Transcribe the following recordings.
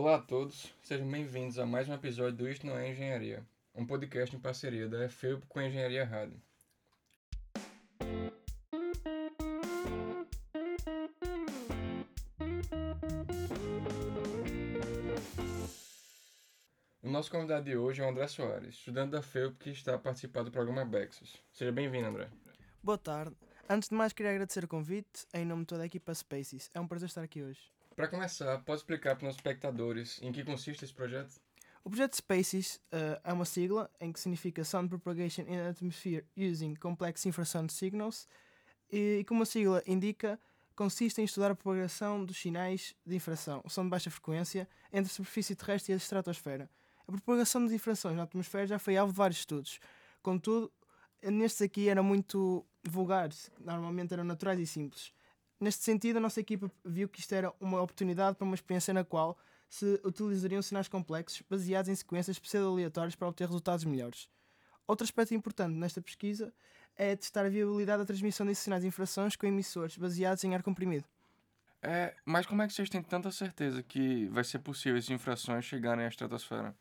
Olá a todos, sejam bem-vindos a mais um episódio do Isto Não é Engenharia, um podcast em parceria da FEUP com a Engenharia Rádio. O nosso convidado de hoje é o André Soares, estudante da FEUP que está a participar do programa Bexus. Seja bem-vindo, André. Boa tarde. Antes de mais, queria agradecer o convite em nome de toda a equipa Spaces. É um prazer estar aqui hoje. Para começar, pode explicar para os espectadores em que consiste esse projeto? O projeto Spaces uh, é uma sigla em que significa Sound Propagation in Atmosphere Using Complex Infrasound Signals e, como a sigla indica, consiste em estudar a propagação dos sinais de infração, som de baixa frequência, entre a superfície terrestre e a estratosfera. A propagação de infrações na atmosfera já foi alvo de vários estudos. Contudo, nestes aqui eram muito vulgares, normalmente eram naturais e simples. Neste sentido, a nossa equipa viu que isto era uma oportunidade para uma experiência na qual se utilizariam sinais complexos baseados em sequências pseudo-aleatórias para obter resultados melhores. Outro aspecto importante nesta pesquisa é testar a viabilidade da transmissão de sinais de infrações com emissores baseados em ar comprimido. É, mas como é que vocês têm tanta certeza que vai ser possível essas infrações chegarem à estratosfera?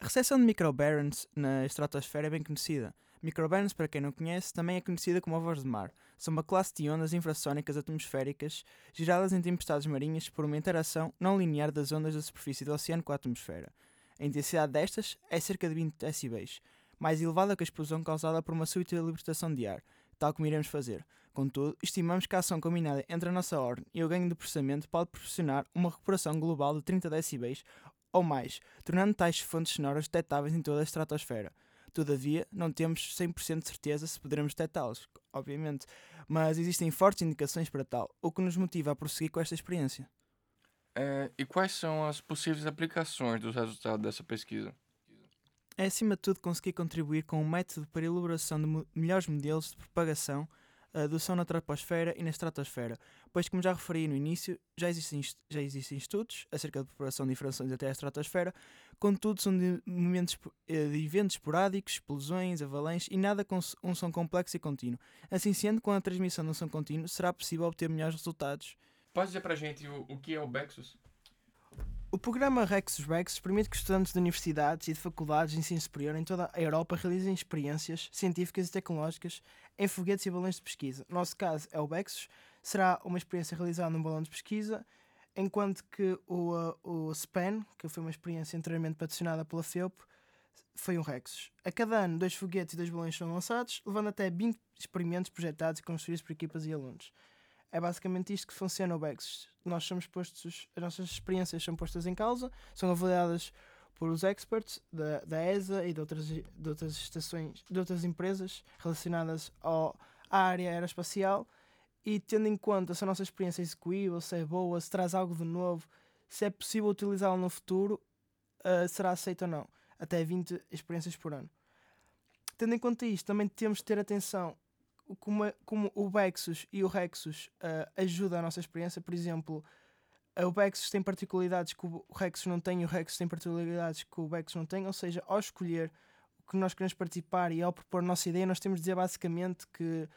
A recepção de microbarons na estratosfera é bem conhecida. Microbarons, para quem não conhece, também é conhecida como ovos de mar. São uma classe de ondas infrassónicas atmosféricas geradas em tempestades marinhas por uma interação não linear das ondas da superfície do oceano com a atmosfera. A intensidade destas é cerca de 20 decibéis, mais elevada que a explosão causada por uma súbita libertação de ar, tal como iremos fazer. Contudo, estimamos que a ação combinada entre a nossa ordem e o ganho de processamento pode proporcionar uma recuperação global de 30 decibéis ou mais, tornando tais fontes sonoras detectáveis em toda a estratosfera. Todavia, não temos 100% de certeza se poderemos detectá-los, obviamente, mas existem fortes indicações para tal, o que nos motiva a prosseguir com esta experiência. É, e quais são as possíveis aplicações dos resultados dessa pesquisa? É, acima de tudo, conseguir contribuir com um método para a elaboração de melhores modelos de propagação do som na troposfera e na estratosfera, pois, como já referi no início, já existem, já existem estudos acerca da propagação de infrações até a estratosfera, contudo, são de, momentos, eh, de eventos esporádicos, explosões, avalanches e nada com um som complexo e contínuo. Assim sendo, com a transmissão de um som contínuo, será possível obter melhores resultados. Pode dizer para a gente o, o que é o Bexus? O programa Rexus Rexus permite que estudantes de universidades e de faculdades de ensino superior em toda a Europa realizem experiências científicas e tecnológicas em foguetes e balões de pesquisa. No nosso caso é o Bexus, será uma experiência realizada num balão de pesquisa, enquanto que o, uh, o SPAN, que foi uma experiência anteriormente patrocinada pela FEUP, foi um Rexus. A cada ano, dois foguetes e dois balões são lançados, levando até 20 experimentos projetados e construídos por equipas e alunos. É basicamente isto que funciona o Bexus. Nós somos postos, as nossas experiências são postas em causa, são avaliadas por os experts da, da ESA e de outras, de outras estações, de outras empresas relacionadas ao, à área aeroespacial e tendo em conta se a nossa experiência é execuível, se é boa, se traz algo de novo, se é possível utilizá-la no futuro, uh, será aceita ou não. Até 20 experiências por ano. Tendo em conta isto, também temos de ter atenção como, como o Bexus e o Rexus uh, ajudam a nossa experiência. Por exemplo, o Bexus tem particularidades que o Rexus não tem e o Rexus tem particularidades que o Bexus não tem. Ou seja, ao escolher o que nós queremos participar e ao propor a nossa ideia, nós temos de dizer basicamente que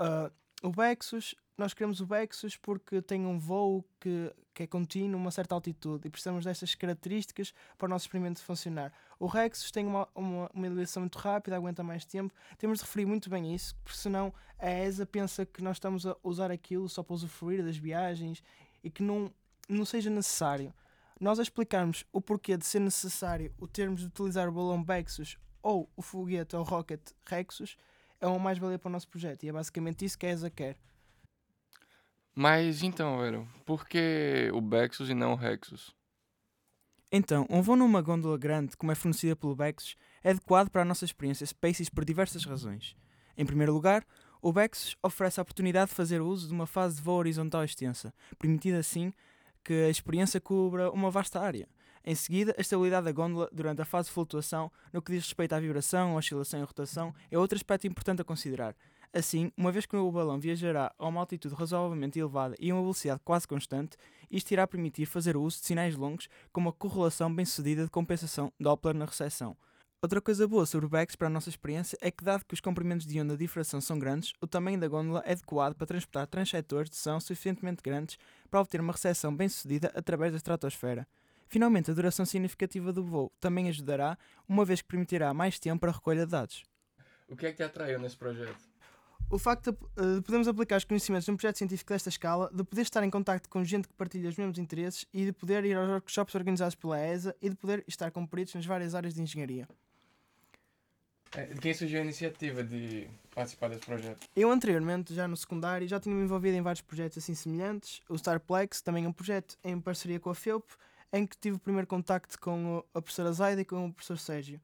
uh, o Bexus, nós queremos o Bexus porque tem um voo que, que é contínuo, uma certa altitude, e precisamos destas características para o nosso experimento funcionar. O Rexus tem uma, uma, uma muito rápida, aguenta mais tempo. Temos de referir muito bem isso, porque senão a ESA pensa que nós estamos a usar aquilo só para usufruir das viagens e que não, não seja necessário. Nós a explicarmos o porquê de ser necessário o termos de utilizar o balão Bexus ou o foguete ou rocket Rexus, é uma mais-valia para o nosso projeto. E é basicamente isso que a ESA quer. Mas então, velho, por que o Bexus e não o Rexus? Então, um voo numa gôndola grande, como é fornecida pelo Bexus, é adequado para a nossa experiência Spaces por diversas razões. Em primeiro lugar, o Bexus oferece a oportunidade de fazer uso de uma fase de voo horizontal extensa, permitindo assim que a experiência cubra uma vasta área. Em seguida, a estabilidade da gôndola durante a fase de flutuação, no que diz respeito à vibração, oscilação e rotação, é outro aspecto importante a considerar. Assim, uma vez que o balão viajará a uma altitude razoavelmente elevada e a uma velocidade quase constante, isto irá permitir fazer uso de sinais longos com uma correlação bem-sucedida de compensação Doppler na recepção. Outra coisa boa sobre o BEX para a nossa experiência é que, dado que os comprimentos de onda de difração são grandes, o tamanho da gôndola é adequado para transportar transceptores de som suficientemente grandes para obter uma recepção bem-sucedida através da estratosfera. Finalmente, a duração significativa do voo também ajudará, uma vez que permitirá mais tempo para a recolha de dados. O que é que te atraiu nesse projeto? O facto de, uh, de podermos aplicar os conhecimentos num projeto científico desta escala, de poder estar em contacto com gente que partilha os mesmos interesses e de poder ir aos workshops organizados pela ESA e de poder estar com peritos nas várias áreas de engenharia. É, de quem surgiu a iniciativa de participar desse projeto? Eu anteriormente, já no secundário, já tinha me envolvido em vários projetos assim semelhantes. O Starplex também um projeto em parceria com a FEUP, em que tive o primeiro contacto com a professora Zaida e com o professor Sérgio.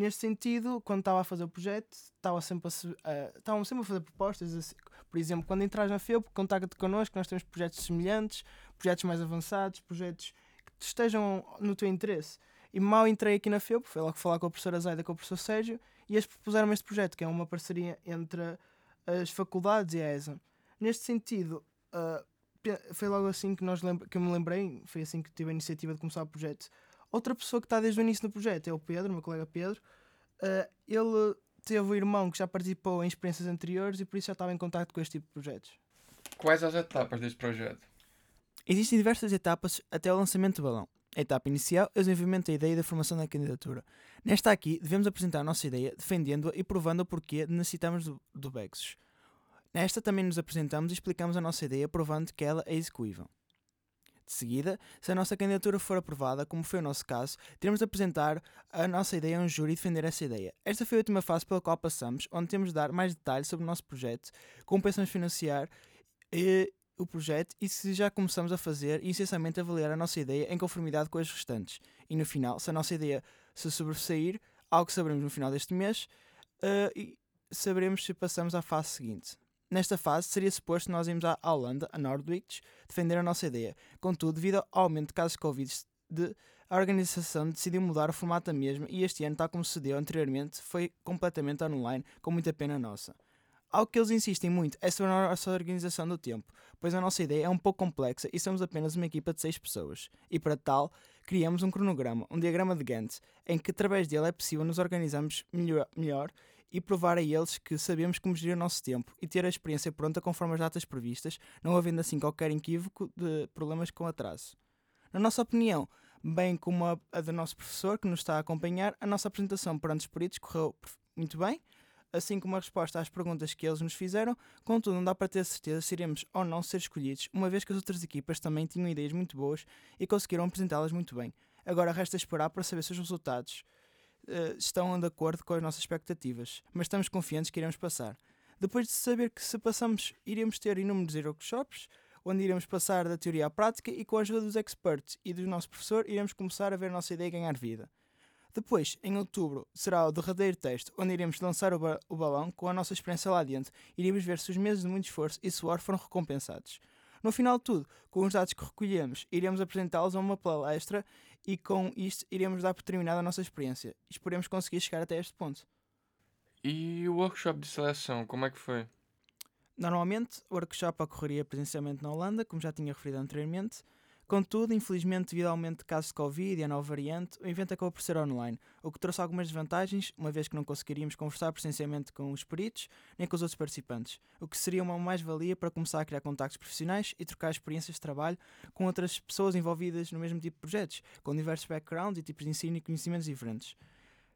Neste sentido, quando estava a fazer o projeto, estava sempre a, uh, estavam sempre a fazer propostas. Assim, por exemplo, quando entras na FEUP, contacta-te connosco, nós temos projetos semelhantes, projetos mais avançados, projetos que estejam no teu interesse. E mal entrei aqui na FEUP, foi logo falar com a professora Zaida com o professor Sérgio, e eles propuseram este projeto, que é uma parceria entre as faculdades e a ESA. Neste sentido, uh, foi logo assim que, nós que eu me lembrei, foi assim que tive a iniciativa de começar o projeto. Outra pessoa que está desde o início do projeto é o Pedro, meu colega Pedro. Uh, ele teve um irmão que já participou em experiências anteriores e por isso já estava em contato com este tipo de projetos. Quais as etapas deste projeto? Existem diversas etapas até o lançamento do balão. A etapa inicial é o desenvolvimento da ideia e da formação da candidatura. Nesta aqui, devemos apresentar a nossa ideia, defendendo-a e provando o porquê necessitamos do, do Bexus. Nesta também nos apresentamos e explicamos a nossa ideia, provando que ela é execuível. De seguida, se a nossa candidatura for aprovada, como foi o nosso caso, teremos de apresentar a nossa ideia a um júri e defender essa ideia. Esta foi a última fase pela qual passamos, onde temos de dar mais detalhes sobre o nosso projeto, como pensamos financiar e, o projeto e se já começamos a fazer e essencialmente avaliar a nossa ideia em conformidade com as restantes. E no final, se a nossa ideia se sobressair, algo que saberemos no final deste mês, uh, e saberemos se passamos à fase seguinte. Nesta fase, seria suposto nós irmos à Holanda, a Nordwich, defender a nossa ideia. Contudo, devido ao aumento de casos de Covid, de, a organização decidiu mudar o formato da mesma e este ano, tal como se deu anteriormente, foi completamente online, com muita pena nossa. Algo que eles insistem muito é sobre a nossa organização do tempo, pois a nossa ideia é um pouco complexa e somos apenas uma equipa de 6 pessoas. E para tal, criamos um cronograma, um diagrama de Gantt, em que através dele é possível nos organizarmos melhor, melhor e provar a eles que sabemos como gerir o nosso tempo e ter a experiência pronta conforme as datas previstas, não havendo assim qualquer equívoco de problemas com atraso. Na nossa opinião, bem como a, a do nosso professor que nos está a acompanhar, a nossa apresentação perante os peritos correu muito bem assim como a resposta às perguntas que eles nos fizeram, contudo, não dá para ter certeza se iremos ou não ser escolhidos, uma vez que as outras equipas também tinham ideias muito boas e conseguiram apresentá-las muito bem. Agora resta esperar para saber se os resultados uh, estão de acordo com as nossas expectativas, mas estamos confiantes que iremos passar. Depois de saber que se passamos, iremos ter inúmeros workshops, onde iremos passar da teoria à prática e com a ajuda dos experts e do nosso professor iremos começar a ver a nossa ideia ganhar vida. Depois, em outubro, será o derradeiro teste, onde iremos lançar o, ba o balão com a nossa experiência lá dentro. Iremos ver se os meses de muito esforço e suor foram recompensados. No final de tudo, com os dados que recolhemos, iremos apresentá-los a uma palestra e com isto iremos dar por terminada a nossa experiência. Esperemos conseguir chegar até este ponto. E o workshop de seleção, como é que foi? Normalmente, o workshop ocorreria presencialmente na Holanda, como já tinha referido anteriormente, Contudo, infelizmente, devido ao aumento de casos de Covid e a nova variante, o evento acabou por ser online, o que trouxe algumas desvantagens, uma vez que não conseguiríamos conversar presencialmente com os peritos nem com os outros participantes, o que seria uma mais-valia para começar a criar contactos profissionais e trocar experiências de trabalho com outras pessoas envolvidas no mesmo tipo de projetos, com diversos backgrounds e tipos de ensino e conhecimentos diferentes.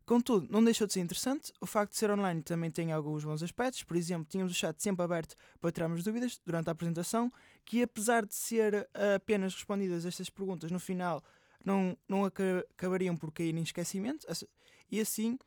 Contudo, não deixou de ser interessante. O facto de ser online também tem alguns bons aspectos. Por exemplo, tínhamos o chat sempre aberto para tirarmos dúvidas durante a apresentação, que apesar de ser eh, apenas respondidas estas perguntas no final, não, não acabariam por cair em esquecimento. E assim,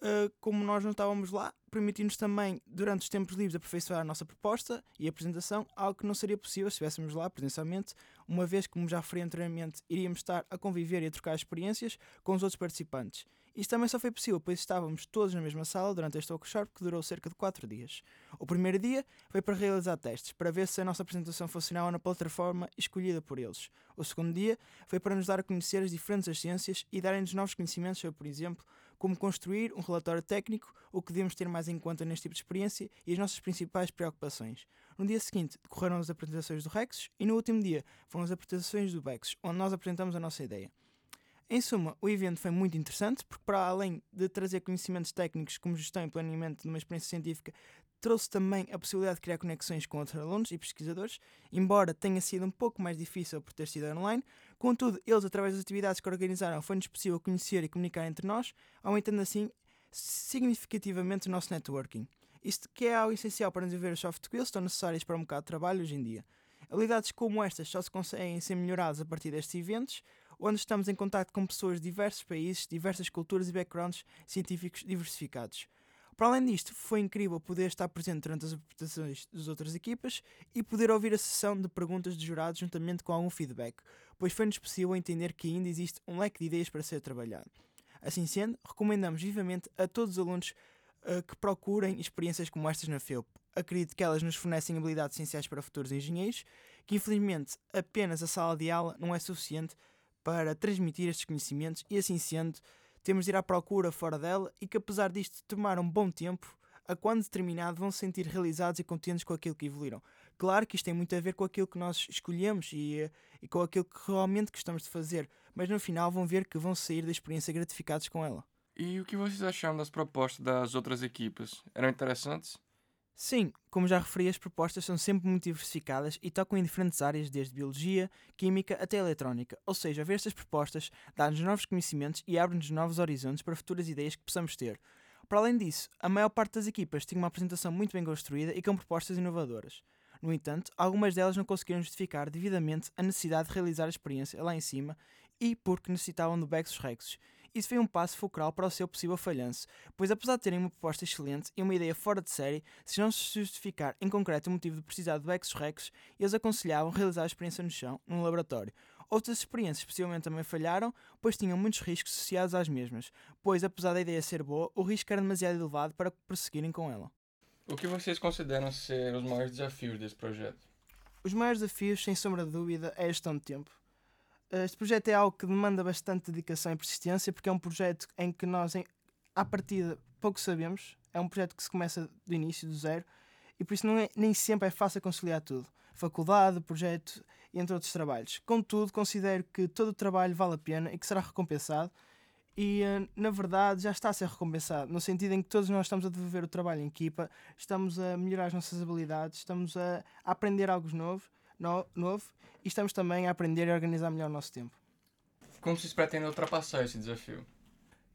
eh, como nós não estávamos lá, permitiu-nos também, durante os tempos livres, aperfeiçoar a nossa proposta e apresentação, algo que não seria possível se estivéssemos lá presencialmente, uma vez como já referi anteriormente, iríamos estar a conviver e a trocar experiências com os outros participantes. Isto também só foi possível pois estávamos todos na mesma sala durante este workshop que durou cerca de 4 dias. O primeiro dia foi para realizar testes, para ver se a nossa apresentação funcionava na plataforma escolhida por eles. O segundo dia foi para nos dar a conhecer as diferentes ciências e darem-nos novos conhecimentos sobre, por exemplo, como construir um relatório técnico, o que devemos ter mais em conta neste tipo de experiência e as nossas principais preocupações. No dia seguinte decorreram as apresentações do Rex e no último dia foram as apresentações do Bex, onde nós apresentamos a nossa ideia. Em suma, o evento foi muito interessante porque, para além de trazer conhecimentos técnicos como gestão e planeamento de uma experiência científica, trouxe também a possibilidade de criar conexões com outros alunos e pesquisadores, embora tenha sido um pouco mais difícil por ter sido online. Contudo, eles, através das atividades que organizaram, foi-nos possível conhecer e comunicar entre nós, aumentando assim significativamente o nosso networking. Isto que é algo essencial para desenvolver os soft skills estão necessários para um bocado de trabalho hoje em dia. Habilidades como estas só se conseguem ser melhoradas a partir destes eventos, onde estamos em contato com pessoas de diversos países, diversas culturas e backgrounds científicos diversificados. Para além disto, foi incrível poder estar presente durante as apresentações das outras equipas e poder ouvir a sessão de perguntas de jurados juntamente com algum feedback, pois foi-nos possível entender que ainda existe um leque de ideias para ser trabalhado. Assim sendo, recomendamos vivamente a todos os alunos uh, que procurem experiências como estas na FEUP. Acredito que elas nos fornecem habilidades essenciais para futuros engenheiros, que infelizmente apenas a sala de aula não é suficiente para transmitir estes conhecimentos e assim sendo, temos de ir à procura fora dela e que apesar disto tomar um bom tempo, a quando determinado vão se sentir realizados e contentes com aquilo que evoluíram. Claro que isto tem muito a ver com aquilo que nós escolhemos e, eh, e com aquilo que realmente gostamos de fazer, mas no final vão ver que vão sair da experiência gratificados com ela. E o que vocês acharam das propostas das outras equipas? Eram interessantes? Sim, como já referi, as propostas são sempre muito diversificadas e tocam em diferentes áreas, desde biologia, química até eletrónica. Ou seja, ver estas propostas dá-nos novos conhecimentos e abre-nos novos horizontes para futuras ideias que possamos ter. Para além disso, a maior parte das equipas tinha uma apresentação muito bem construída e com propostas inovadoras. No entanto, algumas delas não conseguiram justificar devidamente a necessidade de realizar a experiência lá em cima e porque necessitavam do Bexus Rexus. Isso foi um passo fulcral para o seu possível falhanço, pois apesar de terem uma proposta excelente e uma ideia fora de série, se não se justificar em concreto o motivo de precisar do Bexus Rex, eles aconselhavam realizar a experiência no chão, num laboratório. Outras experiências possivelmente também falharam, pois tinham muitos riscos associados às mesmas, pois apesar da ideia ser boa, o risco era demasiado elevado para prosseguirem com ela. O que vocês consideram ser os maiores desafios desse projeto? Os maiores desafios, sem sombra de dúvida, é a gestão de tempo. Este projeto é algo que demanda bastante dedicação e persistência, porque é um projeto em que nós, em, à partida, pouco sabemos. É um projeto que se começa do início, do zero, e por isso não é, nem sempre é fácil conciliar tudo. Faculdade, projeto, entre outros trabalhos. Contudo, considero que todo o trabalho vale a pena e que será recompensado e uh, na verdade já está a ser recompensado, no sentido em que todos nós estamos a desenvolver o trabalho em equipa, estamos a melhorar as nossas habilidades, estamos a aprender algo novo, no, novo e estamos também a aprender a organizar melhor o nosso tempo. Como se pretende ultrapassar esse desafio?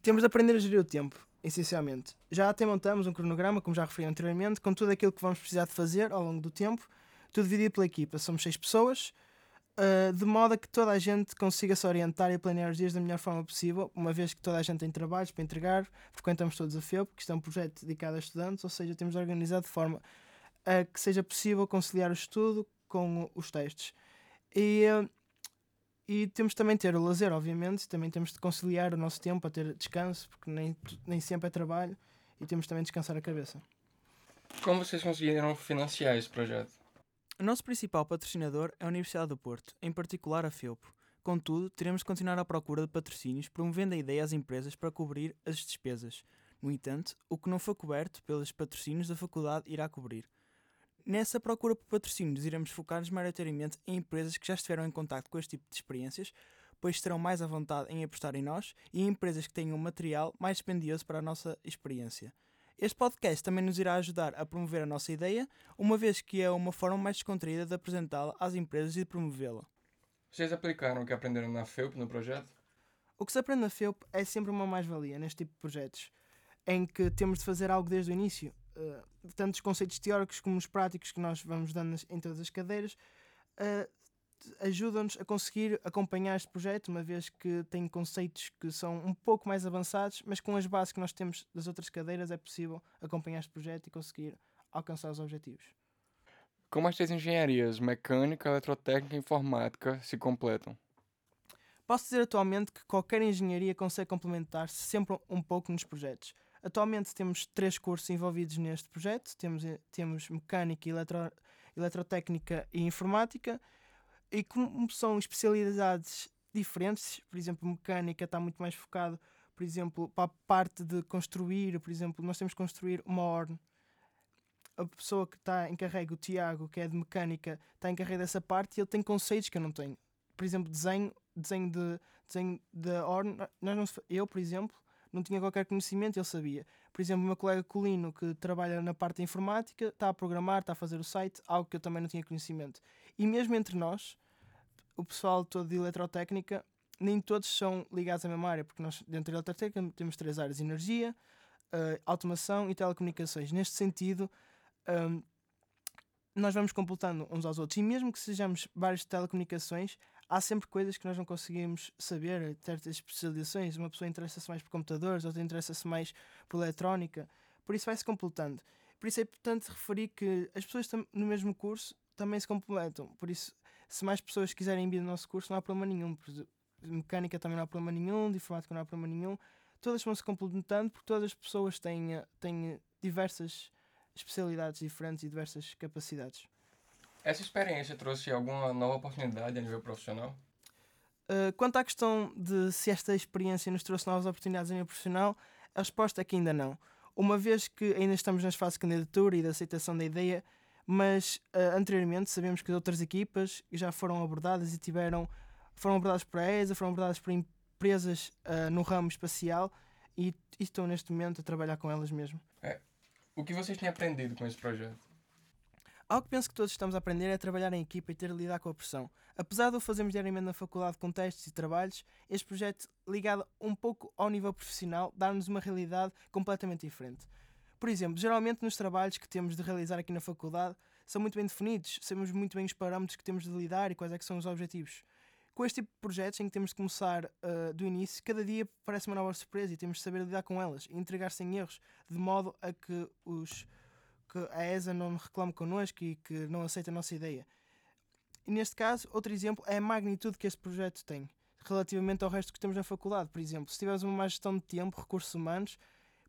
Temos de aprender a gerir o tempo, essencialmente. Já até montamos um cronograma, como já referi anteriormente, com tudo aquilo que vamos precisar de fazer ao longo do tempo, tudo dividido pela equipa. Somos seis pessoas, uh, de modo a que toda a gente consiga se orientar e planear os dias da melhor forma possível, uma vez que toda a gente tem trabalhos para entregar, frequentamos todos a FEU, porque isto é um projeto dedicado a estudantes, ou seja, temos organizado de forma a que seja possível conciliar o estudo com os testes. E, e temos também ter o lazer, obviamente, também temos de conciliar o nosso tempo a ter descanso, porque nem, nem sempre é trabalho, e temos também de descansar a cabeça. Como vocês conseguiram financiar esse projeto? O nosso principal patrocinador é a Universidade do Porto, em particular a FEUPO. Contudo, teremos de continuar à procura de patrocínios, promovendo a ideia às empresas para cobrir as despesas. No entanto, o que não foi coberto pelos patrocínios da faculdade irá cobrir. Nessa procura por patrocínios, iremos focar-nos maioritariamente em empresas que já estiveram em contato com este tipo de experiências, pois terão mais à vontade em apostar em nós, e em empresas que tenham material mais dispendioso para a nossa experiência. Este podcast também nos irá ajudar a promover a nossa ideia, uma vez que é uma forma mais descontraída de apresentá-la às empresas e de promovê-la. Vocês aplicaram o que aprenderam na FEUP no projeto? O que se aprende na FEUP é sempre uma mais-valia neste tipo de projetos, em que temos de fazer algo desde o início, uh, tanto os conceitos teóricos como os práticos que nós vamos dando em todas as cadeiras, uh, ajudam-nos a conseguir acompanhar este projeto, uma vez que tem conceitos que são um pouco mais avançados, mas com as bases que nós temos das outras cadeiras é possível acompanhar este projeto e conseguir alcançar os objetivos. Como as três engenharias, mecânica, eletrotécnica e informática, se completam? Posso dizer atualmente que qualquer engenharia consegue complementar-se sempre um pouco nos projetos. Atualmente temos três cursos envolvidos neste projeto: temos, eh, temos mecânica, eletro, eletrotécnica e informática e como são especialidades diferentes, por exemplo, mecânica está muito mais focado, por exemplo, para a parte de construir, por exemplo, nós temos que construir uma horn. A pessoa que está encarregue, o Tiago, que é de mecânica, está encarregue dessa parte e ele tem conceitos que eu não tenho. Por exemplo, desenho, desenho de desenho de horn, nós não, eu, por exemplo, não tinha qualquer conhecimento, ele sabia. Por exemplo, o meu colega Colino, que trabalha na parte da informática, está a programar, está a fazer o site, algo que eu também não tinha conhecimento. E mesmo entre nós, o pessoal todo de eletrotécnica, nem todos são ligados à mesma área, porque nós, dentro da eletrotécnica, temos três áreas: energia, uh, automação e telecomunicações. Neste sentido, um, nós vamos completando uns aos outros. E mesmo que sejamos vários telecomunicações, há sempre coisas que nós não conseguimos saber, certas especializações. Uma pessoa interessa-se mais por computadores, outra interessa-se mais por eletrónica. Por isso vai-se completando. Por isso é importante referir que as pessoas no mesmo curso também se completam. Por isso, se mais pessoas quiserem vir no nosso curso, não há problema nenhum. Mecânica também não há problema nenhum, de informática não há problema nenhum. Todas vão se complementando porque todas as pessoas têm, têm diversas especialidades diferentes e diversas capacidades. Essa experiência trouxe alguma nova oportunidade a nível profissional? Uh, quanto à questão de se esta experiência nos trouxe novas oportunidades a nível profissional, a resposta é que ainda não. Uma vez que ainda estamos nas fases de candidatura e de aceitação da ideia, mas uh, anteriormente sabemos que outras equipas já foram abordadas e tiveram foram abordadas por a ESA, foram abordadas por empresas uh, no ramo espacial e, e estão neste momento a trabalhar com elas mesmo. É. O que vocês têm aprendido com esse projeto? Algo que penso que todos estamos a aprender é trabalhar em equipa e ter a lidar com a pressão. Apesar de o fazermos diariamente na faculdade com testes e trabalhos, este projeto, ligado um pouco ao nível profissional, dá-nos uma realidade completamente diferente. Por exemplo, geralmente nos trabalhos que temos de realizar aqui na faculdade são muito bem definidos, sabemos muito bem os parâmetros que temos de lidar e quais é que são os objetivos. Com este tipo de projetos em que temos de começar uh, do início, cada dia parece uma nova surpresa e temos de saber lidar com elas e entregar sem erros, de modo a que os que a ESA não reclame connosco e que não aceita a nossa ideia. E neste caso, outro exemplo é a magnitude que este projeto tem relativamente ao resto que temos na faculdade. Por exemplo, se tivermos uma má gestão de tempo, recursos humanos,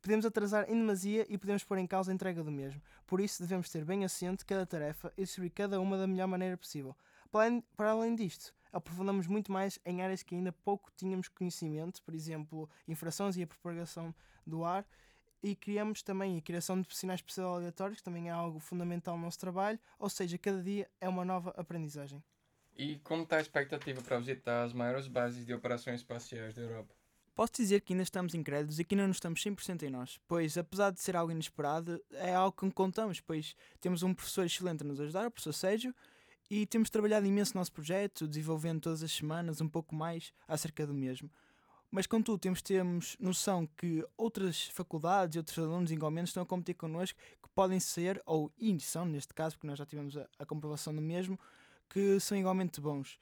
podemos atrasar em demasia e podemos pôr em causa a entrega do mesmo. Por isso, devemos ter bem assente cada tarefa e distribuir cada uma da melhor maneira possível. Para além, disto, aprofundamos muito mais em áreas que ainda pouco tínhamos conhecimento, por exemplo, infrações e a propagação do ar, e criamos também a criação de sinais especial aleatórios, que também é algo fundamental no nosso trabalho, ou seja, cada dia é uma nova aprendizagem. E como está a expectativa para visitar as maiores bases de operações espaciais da Europa? Posso dizer que ainda estamos incrédulos e que ainda não estamos 100% em nós, pois apesar de ser algo inesperado, é algo que contamos, pois temos um professor excelente a nos ajudar, o professor Sérgio, e temos trabalhado imenso no nosso projeto, desenvolvendo todas as semanas um pouco mais acerca do mesmo. Mas, contudo, temos temos noção que outras faculdades e outros alunos igualmente estão a competir connosco, que podem ser, ou são neste caso, porque nós já tivemos a, a comprovação do mesmo, que são igualmente bons.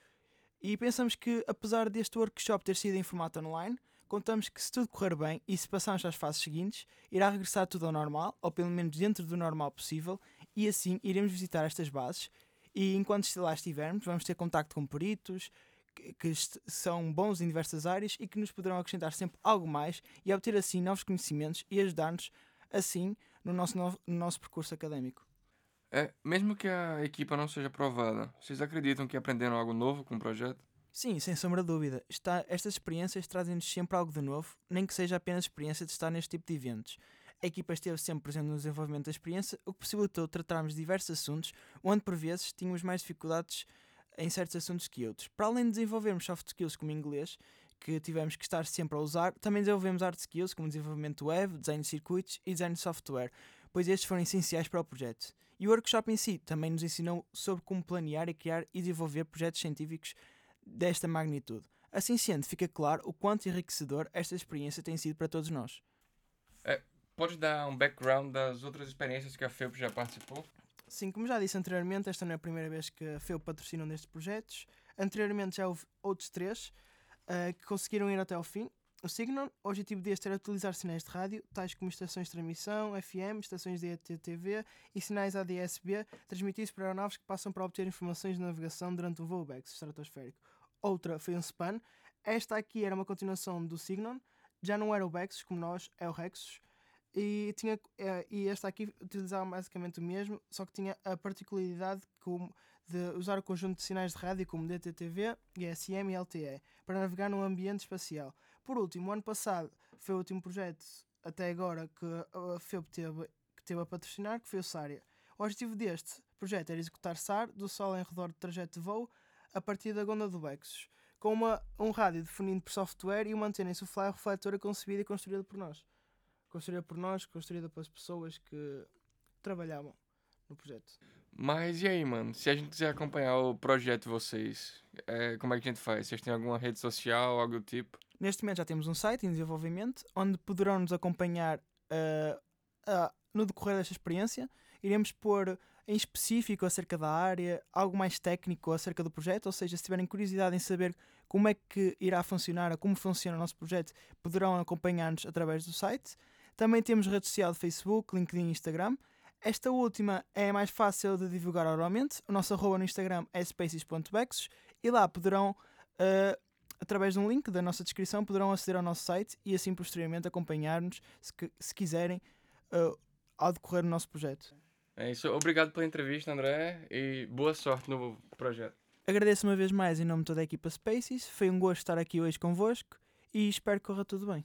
E pensamos que, apesar deste workshop ter sido em formato online, contamos que, se tudo correr bem e se passarmos às fases seguintes, irá regressar tudo ao normal, ou pelo menos dentro do normal possível, e assim iremos visitar estas bases. E enquanto lá estivermos, vamos ter contacto com peritos, que, são bons em diversas áreas e que nos poderão acrescentar sempre algo mais e obter assim novos conhecimentos e ajudar-nos assim no nosso, no, no nosso percurso académico. É, mesmo que a equipa não seja aprovada, vocês acreditam que aprenderam algo novo com o projeto? Sim, sem sombra de dúvida. Está, estas experiências trazem-nos sempre algo de novo, nem que seja apenas experiência de estar neste tipo de eventos. A equipa esteve sempre presente no desenvolvimento da experiência, o que possibilitou tratarmos diversos assuntos, onde por vezes tínhamos mais dificuldades em certos assuntos que outros. Para além de desenvolvermos soft skills como inglês, que tivemos que estar sempre a usar, também desenvolvemos hard skills como desenvolvimento web, design de circuitos e design de software, pois estes foram essenciais para o projeto. E o workshop em si também nos ensinou sobre como planear e criar e desenvolver projetos científicos desta magnitude. Assim sendo, fica claro o quanto enriquecedor esta experiência tem sido para todos nós. É, pode dar um background das outras experiências que a FEUP já participou? Sim, como já disse anteriormente, esta não é a primeira vez que a FEU patrocina um destes projetos. Anteriormente já houve outros três uh, que conseguiram ir até ao fim. O Signon, o objetivo deste era utilizar sinais de rádio, tais como estações de transmissão, FM, estações de ETTV e sinais ADS-B, transmitidos por aeronaves que passam para obter informações de navegação durante um voo BEX estratosférico. Outra foi um SPAN. Esta aqui era uma continuação do Signon, já não era o BEX como nós, é o Rexus e, tinha, eh, e esta aqui utilizava basicamente o mesmo, só que tinha a particularidade como de usar o conjunto de sinais de rádio como DTTV, GSM e LTE para navegar num ambiente espacial. Por último, ano passado foi o último projeto até agora que a FEUP teve, que teve a patrocinar, que foi o SARIA. O objetivo deste projeto era executar SAR do Sol em redor do trajeto de voo a partir da Gonda do Bexos, com uma, um rádio definido por software e uma antena insuflar refletora concebida e construída por nós. Construída por nós, construída pelas pessoas que trabalhavam no projeto. Mas e aí, mano? Se a gente quiser acompanhar o projeto de vocês, é, como é que a gente faz? Vocês têm alguma rede social, algo do tipo? Neste momento já temos um site em desenvolvimento onde poderão nos acompanhar uh, uh, no decorrer desta experiência. Iremos pôr em específico acerca da área, algo mais técnico acerca do projeto, ou seja, se tiverem curiosidade em saber como é que irá funcionar ou como funciona o nosso projeto, poderão acompanhar-nos através do site. Também temos rede social de Facebook, LinkedIn e Instagram. Esta última é mais fácil de divulgar oralmente. O nosso arroba no Instagram é spaces.bexos e lá poderão, uh, através de um link da nossa descrição, poderão aceder ao nosso site e assim posteriormente acompanhar-nos se, se, quiserem uh, ao decorrer do nosso projeto. É isso. Obrigado pela entrevista, André, e boa sorte no projeto. Agradeço uma vez mais em nome de toda a equipa Spaces. Foi um gosto estar aqui hoje convosco e espero que corra tudo bem.